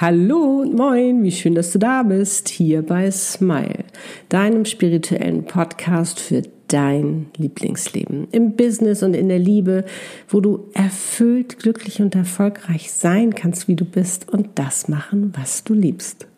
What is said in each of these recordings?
Hallo und moin, wie schön, dass du da bist, hier bei Smile, deinem spirituellen Podcast für dein Lieblingsleben. Im Business und in der Liebe, wo du erfüllt, glücklich und erfolgreich sein kannst, wie du bist und das machen, was du liebst.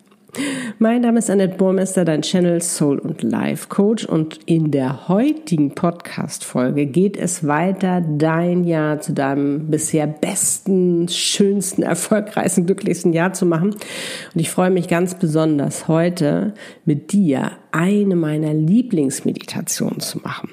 Mein Name ist Annette Burmester, dein Channel Soul und Life Coach und in der heutigen Podcast Folge geht es weiter, dein Jahr zu deinem bisher besten, schönsten, erfolgreichsten, glücklichsten Jahr zu machen. Und ich freue mich ganz besonders heute mit dir eine meiner Lieblingsmeditationen zu machen.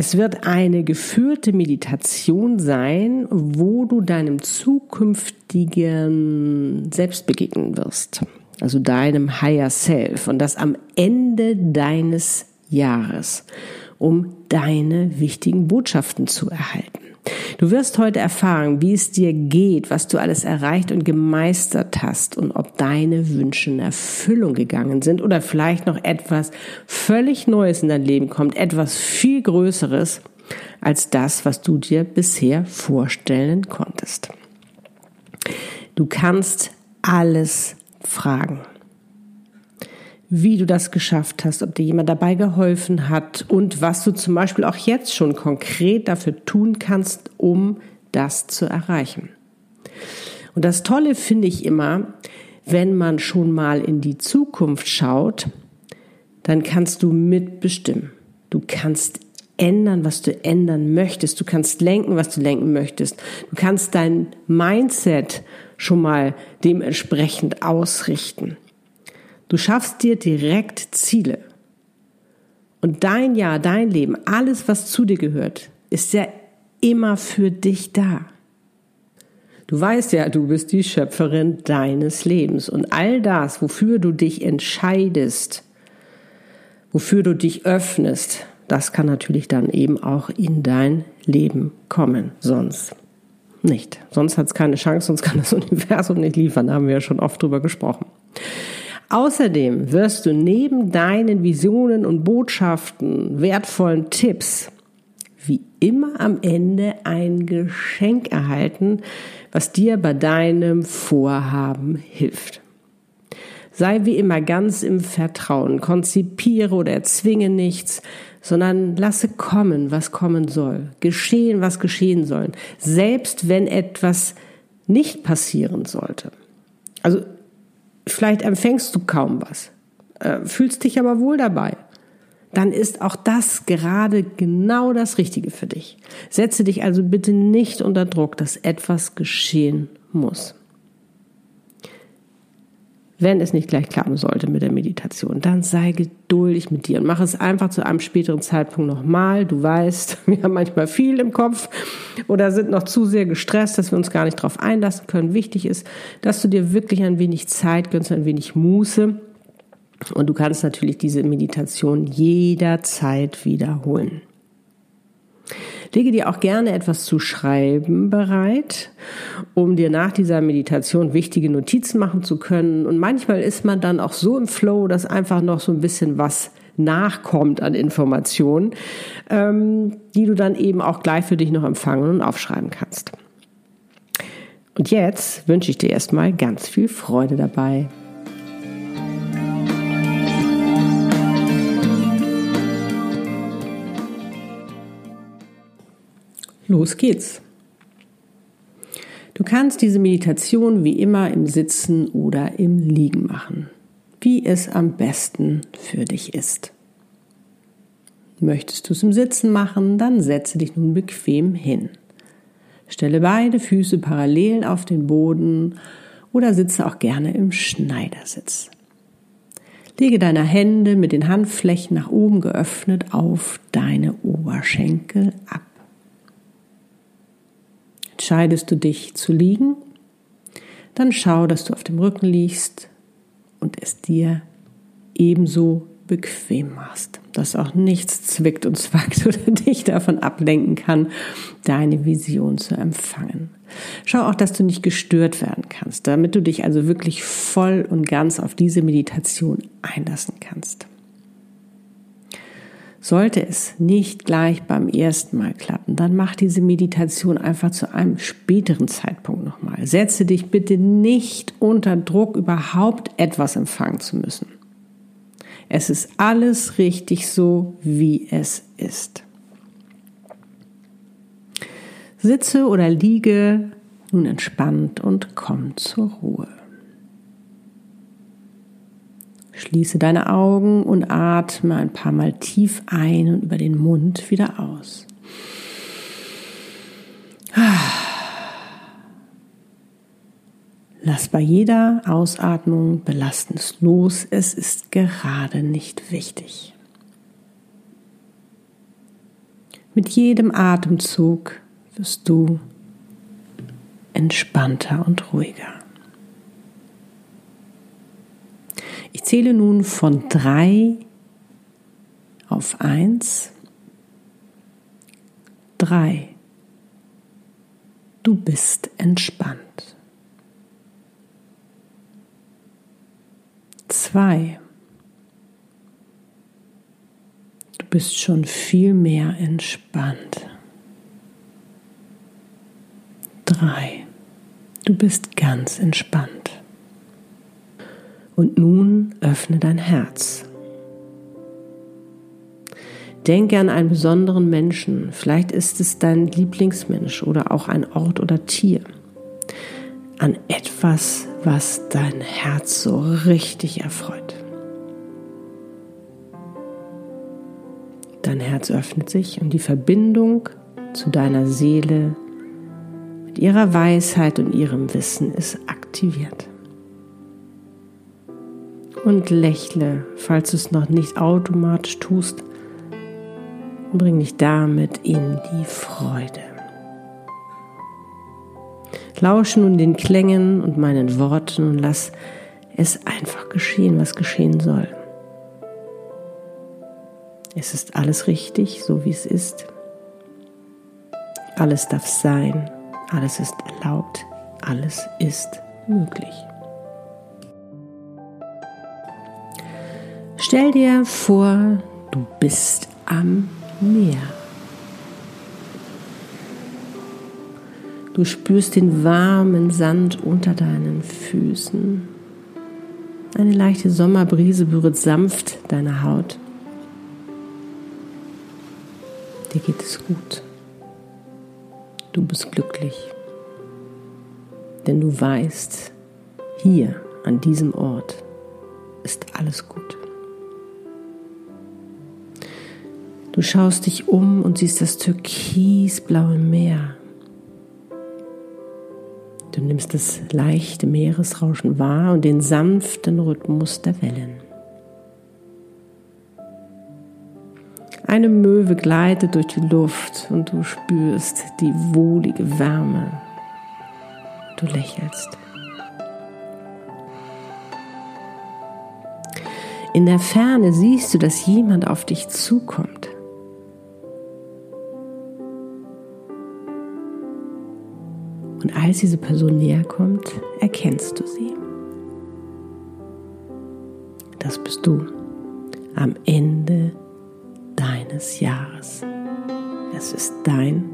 Es wird eine geführte Meditation sein, wo du deinem zukünftigen Selbst begegnen wirst. Also deinem Higher Self. Und das am Ende deines Jahres, um deine wichtigen Botschaften zu erhalten. Du wirst heute erfahren, wie es dir geht, was du alles erreicht und gemeistert hast und ob deine Wünsche in Erfüllung gegangen sind oder vielleicht noch etwas völlig Neues in dein Leben kommt, etwas viel Größeres als das, was du dir bisher vorstellen konntest. Du kannst alles fragen wie du das geschafft hast, ob dir jemand dabei geholfen hat und was du zum Beispiel auch jetzt schon konkret dafür tun kannst, um das zu erreichen. Und das Tolle finde ich immer, wenn man schon mal in die Zukunft schaut, dann kannst du mitbestimmen. Du kannst ändern, was du ändern möchtest. Du kannst lenken, was du lenken möchtest. Du kannst dein Mindset schon mal dementsprechend ausrichten. Du schaffst dir direkt Ziele. Und dein Jahr, dein Leben, alles, was zu dir gehört, ist ja immer für dich da. Du weißt ja, du bist die Schöpferin deines Lebens und all das, wofür du dich entscheidest, wofür du dich öffnest, das kann natürlich dann eben auch in dein Leben kommen, sonst nicht. Sonst hat es keine Chance, sonst kann das Universum nicht liefern, da haben wir ja schon oft drüber gesprochen. Außerdem wirst du neben deinen Visionen und Botschaften, wertvollen Tipps, wie immer am Ende ein Geschenk erhalten, was dir bei deinem Vorhaben hilft. Sei wie immer ganz im Vertrauen, konzipiere oder erzwinge nichts, sondern lasse kommen, was kommen soll, geschehen, was geschehen soll, selbst wenn etwas nicht passieren sollte. Also vielleicht empfängst du kaum was, äh, fühlst dich aber wohl dabei, dann ist auch das gerade genau das Richtige für dich. Setze dich also bitte nicht unter Druck, dass etwas geschehen muss wenn es nicht gleich klappen sollte mit der Meditation, dann sei geduldig mit dir und mach es einfach zu einem späteren Zeitpunkt nochmal. Du weißt, wir haben manchmal viel im Kopf oder sind noch zu sehr gestresst, dass wir uns gar nicht darauf einlassen können. Wichtig ist, dass du dir wirklich ein wenig Zeit gönnst, ein wenig Muße. Und du kannst natürlich diese Meditation jederzeit wiederholen. Lege dir auch gerne etwas zu schreiben bereit, um dir nach dieser Meditation wichtige Notizen machen zu können. Und manchmal ist man dann auch so im Flow, dass einfach noch so ein bisschen was nachkommt an Informationen, ähm, die du dann eben auch gleich für dich noch empfangen und aufschreiben kannst. Und jetzt wünsche ich dir erstmal ganz viel Freude dabei. Los geht's. Du kannst diese Meditation wie immer im Sitzen oder im Liegen machen, wie es am besten für dich ist. Möchtest du es im Sitzen machen, dann setze dich nun bequem hin. Stelle beide Füße parallel auf den Boden oder sitze auch gerne im Schneidersitz. Lege deine Hände mit den Handflächen nach oben geöffnet auf deine Oberschenkel ab. Entscheidest du dich zu liegen, dann schau, dass du auf dem Rücken liegst und es dir ebenso bequem machst, dass auch nichts zwickt und zwackt oder dich davon ablenken kann, deine Vision zu empfangen. Schau auch, dass du nicht gestört werden kannst, damit du dich also wirklich voll und ganz auf diese Meditation einlassen kannst. Sollte es nicht gleich beim ersten Mal klappen, dann mach diese Meditation einfach zu einem späteren Zeitpunkt nochmal. Setze dich bitte nicht unter Druck, überhaupt etwas empfangen zu müssen. Es ist alles richtig so, wie es ist. Sitze oder liege nun entspannt und komm zur Ruhe. Schließe deine Augen und atme ein paar Mal tief ein und über den Mund wieder aus. Lass bei jeder Ausatmung Belastendes los. Es ist gerade nicht wichtig. Mit jedem Atemzug wirst du entspannter und ruhiger. Ich zähle nun von drei auf eins. Drei. Du bist entspannt. Zwei. Du bist schon viel mehr entspannt. Drei. Du bist ganz entspannt. Und nun öffne dein Herz. Denke an einen besonderen Menschen. Vielleicht ist es dein Lieblingsmensch oder auch ein Ort oder Tier. An etwas, was dein Herz so richtig erfreut. Dein Herz öffnet sich und die Verbindung zu deiner Seele mit ihrer Weisheit und ihrem Wissen ist aktiviert und lächle, falls du es noch nicht automatisch tust. Und bring dich damit in die Freude. Lausche nun den Klängen und meinen Worten und lass es einfach geschehen, was geschehen soll. Es ist alles richtig, so wie es ist. Alles darf sein, alles ist erlaubt, alles ist möglich. Stell dir vor, du bist am Meer. Du spürst den warmen Sand unter deinen Füßen. Eine leichte Sommerbrise berührt sanft deine Haut. Dir geht es gut. Du bist glücklich. Denn du weißt, hier an diesem Ort ist alles gut. Du schaust dich um und siehst das türkisblaue Meer. Du nimmst das leichte Meeresrauschen wahr und den sanften Rhythmus der Wellen. Eine Möwe gleitet durch die Luft und du spürst die wohlige Wärme. Du lächelst. In der Ferne siehst du, dass jemand auf dich zukommt. Als diese Person näher kommt, erkennst du sie. Das bist du am Ende deines Jahres. Es ist dein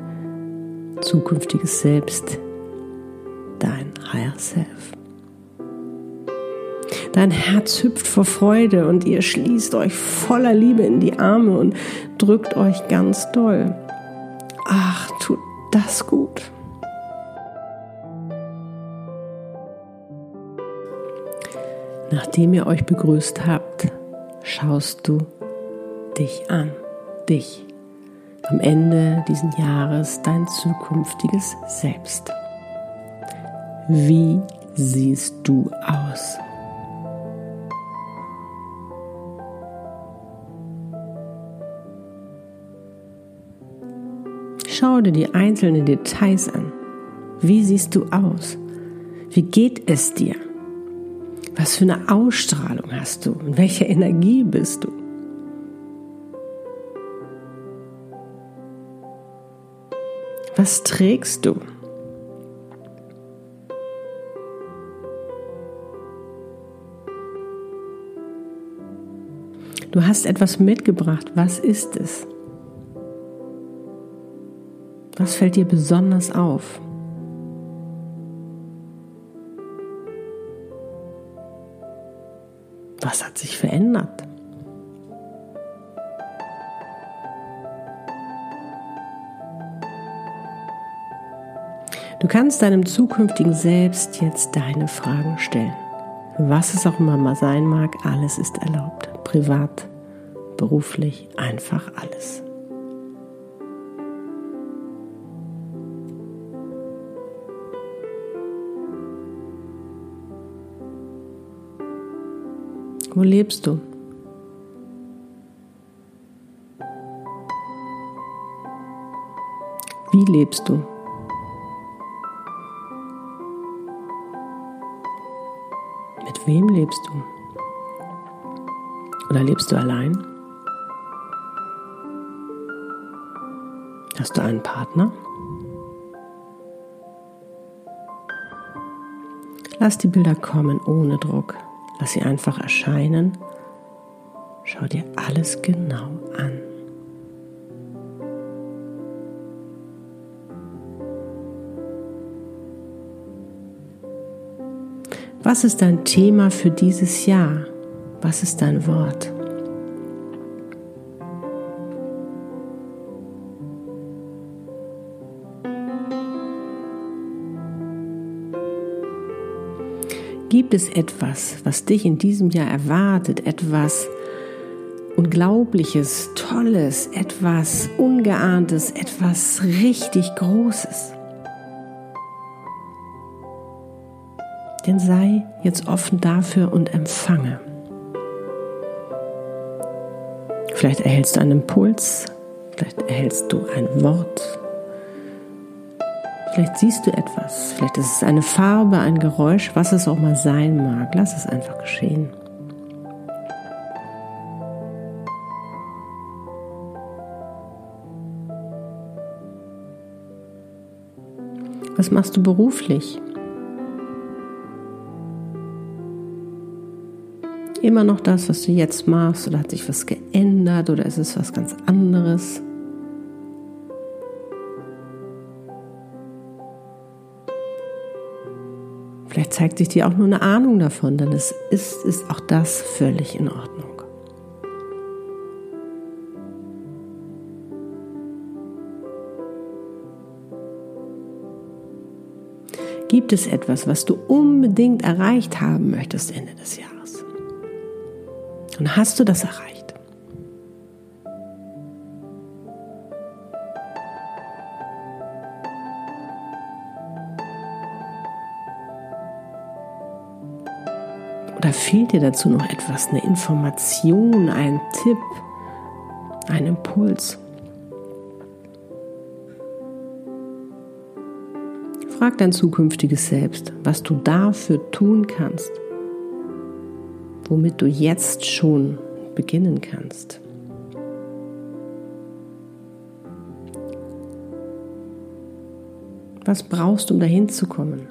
zukünftiges Selbst, dein Higher Self. Dein Herz hüpft vor Freude und ihr schließt euch voller Liebe in die Arme und drückt euch ganz doll. Ach, tut das gut. Nachdem ihr euch begrüßt habt, schaust du dich an, dich, am Ende dieses Jahres dein zukünftiges Selbst. Wie siehst du aus? Schau dir die einzelnen Details an. Wie siehst du aus? Wie geht es dir? Was für eine Ausstrahlung hast du? In welcher Energie bist du? Was trägst du? Du hast etwas mitgebracht. Was ist es? Was fällt dir besonders auf? Was hat sich verändert? Du kannst deinem zukünftigen Selbst jetzt deine Fragen stellen. Was es auch immer mal sein mag, alles ist erlaubt. Privat, beruflich, einfach alles. Wo lebst du? Wie lebst du? Mit wem lebst du? Oder lebst du allein? Hast du einen Partner? Lass die Bilder kommen ohne Druck. Lass sie einfach erscheinen. Schau dir alles genau an. Was ist dein Thema für dieses Jahr? Was ist dein Wort? Gibt es etwas, was dich in diesem Jahr erwartet, etwas Unglaubliches, Tolles, etwas Ungeahntes, etwas richtig Großes? Denn sei jetzt offen dafür und empfange. Vielleicht erhältst du einen Impuls, vielleicht erhältst du ein Wort, vielleicht siehst du etwas, vielleicht ist es eine Farbe, ein Geräusch, was es auch mal sein mag. Lass es einfach geschehen. Was machst du beruflich? immer noch das, was du jetzt machst oder hat sich was geändert oder ist es was ganz anderes? Zeigt sich dir auch nur eine Ahnung davon, denn es ist, ist auch das völlig in Ordnung. Gibt es etwas, was du unbedingt erreicht haben möchtest Ende des Jahres? Und hast du das erreicht? Fehlt dir dazu noch etwas, eine Information, ein Tipp, ein Impuls? Frag dein zukünftiges Selbst, was du dafür tun kannst womit du jetzt schon beginnen kannst. Was brauchst du, um dahin zu kommen?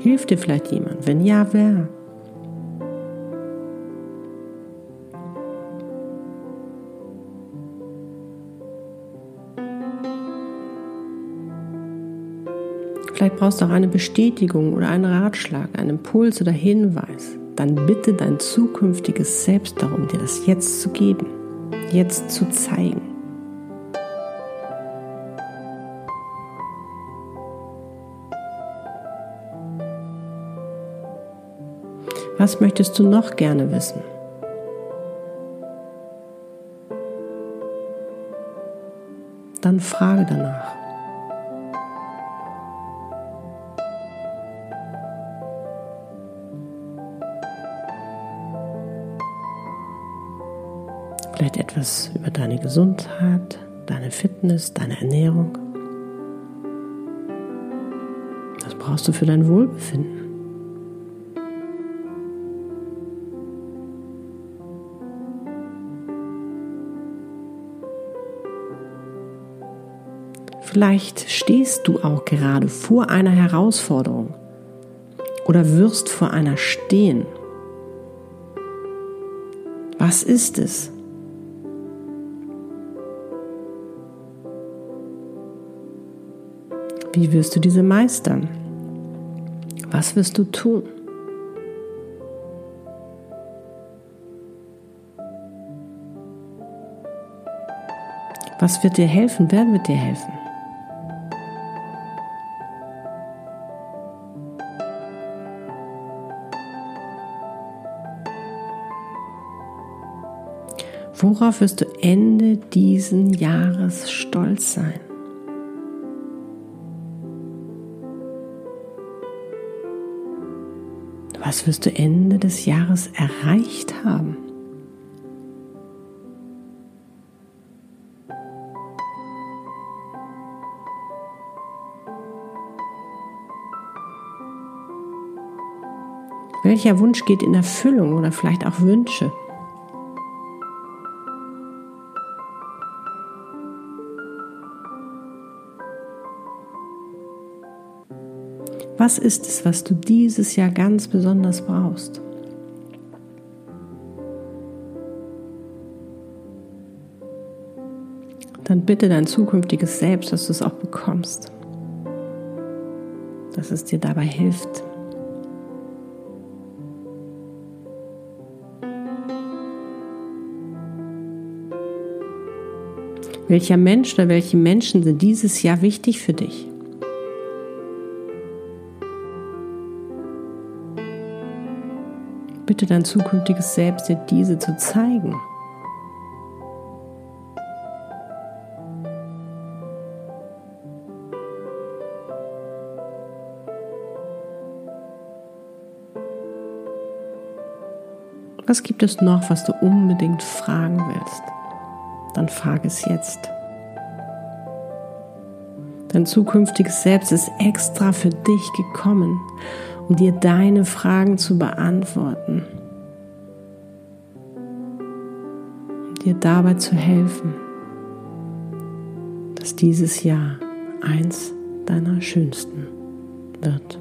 Hilft dir vielleicht jemand? Wenn ja, wer? Vielleicht brauchst du auch eine Bestätigung oder einen Ratschlag, einen Impuls oder Hinweis dann bitte dein zukünftiges Selbst darum, dir das jetzt zu geben, jetzt zu zeigen. Was möchtest du noch gerne wissen? Dann frage danach. Etwas über deine Gesundheit, deine Fitness, deine Ernährung. Das brauchst du für dein Wohlbefinden. Vielleicht stehst du auch gerade vor einer Herausforderung oder wirst vor einer stehen. Was ist es? Wie wirst du diese meistern? Was wirst du tun? Was wird dir helfen? Wer wird dir helfen? Worauf wirst du Ende diesen Jahres stolz sein? Was wirst du Ende des Jahres erreicht haben? Welcher Wunsch geht in Erfüllung oder vielleicht auch Wünsche? Was ist es, was du dieses Jahr ganz besonders brauchst? Dann bitte dein zukünftiges Selbst, dass du es auch bekommst. Dass es dir dabei hilft. Welcher Mensch oder welche Menschen sind dieses Jahr wichtig für dich? Bitte dein zukünftiges Selbst dir diese zu zeigen. Was gibt es noch, was du unbedingt fragen willst? Dann frage es jetzt. Dein zukünftiges Selbst ist extra für dich gekommen um dir deine Fragen zu beantworten, um dir dabei zu helfen, dass dieses Jahr eins deiner schönsten wird.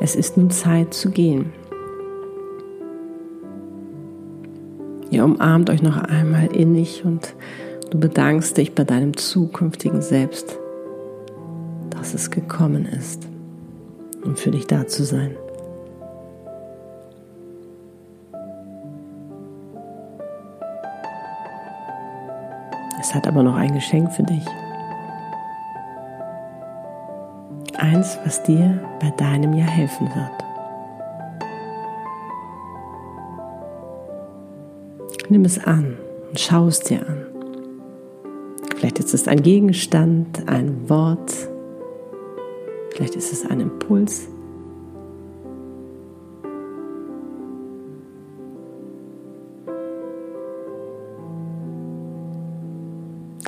Es ist nun Zeit zu gehen. Ihr umarmt euch noch einmal innig und du bedankst dich bei deinem zukünftigen Selbst, dass es gekommen ist, um für dich da zu sein. Es hat aber noch ein Geschenk für dich. Eins, was dir bei deinem Jahr helfen wird. Nimm es an und schau es dir an. Vielleicht ist es ein Gegenstand, ein Wort, vielleicht ist es ein Impuls.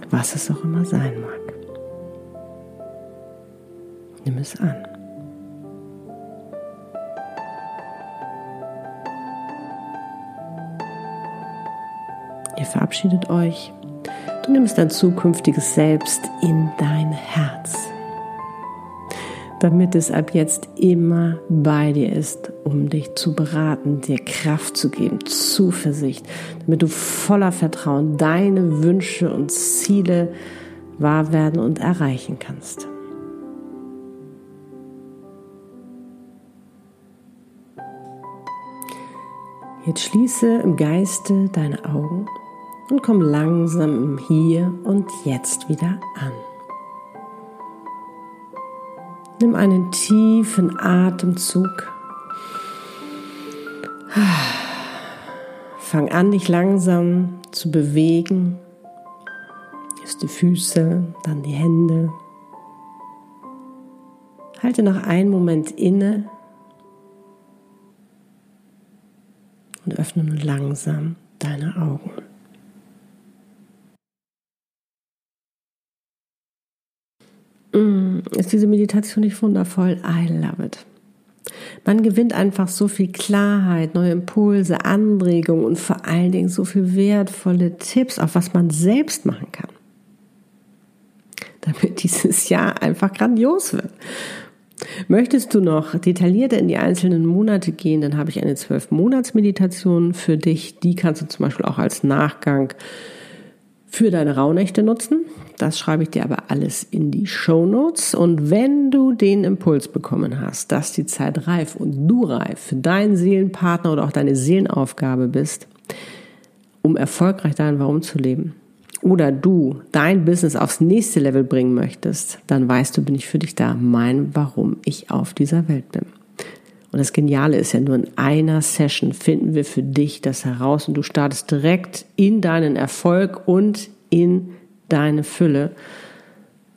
Was es auch immer sein mag. Nimm es an. Ihr verabschiedet euch. Du nimmst dein zukünftiges Selbst in dein Herz, damit es ab jetzt immer bei dir ist, um dich zu beraten, dir Kraft zu geben, Zuversicht, damit du voller Vertrauen deine Wünsche und Ziele wahr werden und erreichen kannst. Jetzt schließe im Geiste deine Augen und komm langsam Hier und Jetzt wieder an. Nimm einen tiefen Atemzug. Fang an, dich langsam zu bewegen. Erst die Füße, dann die Hände. Halte noch einen Moment inne und öffne nun langsam deine Augen. Ist diese Meditation nicht wundervoll? I love it. Man gewinnt einfach so viel Klarheit, neue Impulse, Anregungen und vor allen Dingen so viel wertvolle Tipps, auf was man selbst machen kann. Damit dieses Jahr einfach grandios wird. Möchtest du noch detaillierter in die einzelnen Monate gehen, dann habe ich eine zwölf Monats Meditation für dich. Die kannst du zum Beispiel auch als Nachgang für deine Rauhnächte nutzen. Das schreibe ich dir aber alles in die Show Notes. Und wenn du den Impuls bekommen hast, dass die Zeit reif und du reif für deinen Seelenpartner oder auch deine Seelenaufgabe bist, um erfolgreich dein Warum zu leben, oder du dein Business aufs nächste Level bringen möchtest, dann weißt du, bin ich für dich da, mein Warum ich auf dieser Welt bin. Und das Geniale ist ja nur in einer Session finden wir für dich das heraus und du startest direkt in deinen Erfolg und in deine Fülle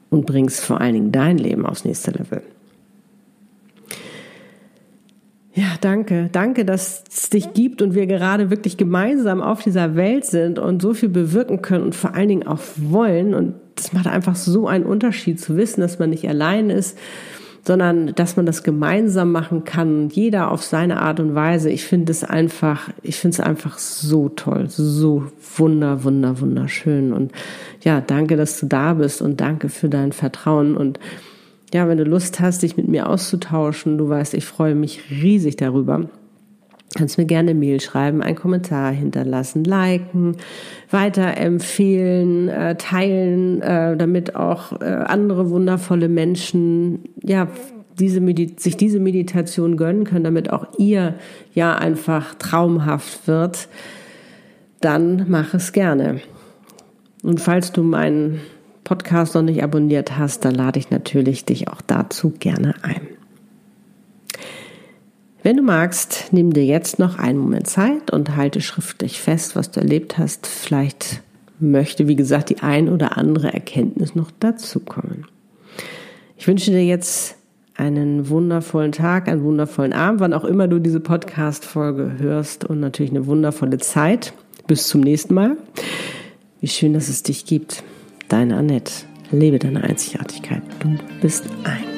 und bringst vor allen Dingen dein Leben aufs nächste Level. Ja, danke. Danke, dass es dich gibt und wir gerade wirklich gemeinsam auf dieser Welt sind und so viel bewirken können und vor allen Dingen auch wollen. Und das macht einfach so einen Unterschied zu wissen, dass man nicht allein ist, sondern dass man das gemeinsam machen kann, jeder auf seine Art und Weise. Ich finde es einfach, ich finde es einfach so toll, so wunder, wunder, wunderschön. Und ja, danke, dass du da bist und danke für dein Vertrauen und ja, wenn du Lust hast, dich mit mir auszutauschen, du weißt, ich freue mich riesig darüber. Kannst mir gerne Mail schreiben, einen Kommentar hinterlassen, liken, weiterempfehlen, äh, teilen, äh, damit auch äh, andere wundervolle Menschen ja diese sich diese Meditation gönnen können, damit auch ihr ja einfach traumhaft wird. Dann mach es gerne. Und falls du meinen Podcast noch nicht abonniert hast, dann lade ich natürlich dich auch dazu gerne ein. Wenn du magst, nimm dir jetzt noch einen Moment Zeit und halte schriftlich fest, was du erlebt hast. Vielleicht möchte, wie gesagt, die ein oder andere Erkenntnis noch dazukommen. Ich wünsche dir jetzt einen wundervollen Tag, einen wundervollen Abend, wann auch immer du diese Podcast-Folge hörst und natürlich eine wundervolle Zeit. Bis zum nächsten Mal. Wie schön, dass es dich gibt. Deine Annette. Lebe deine Einzigartigkeit. Du bist ein.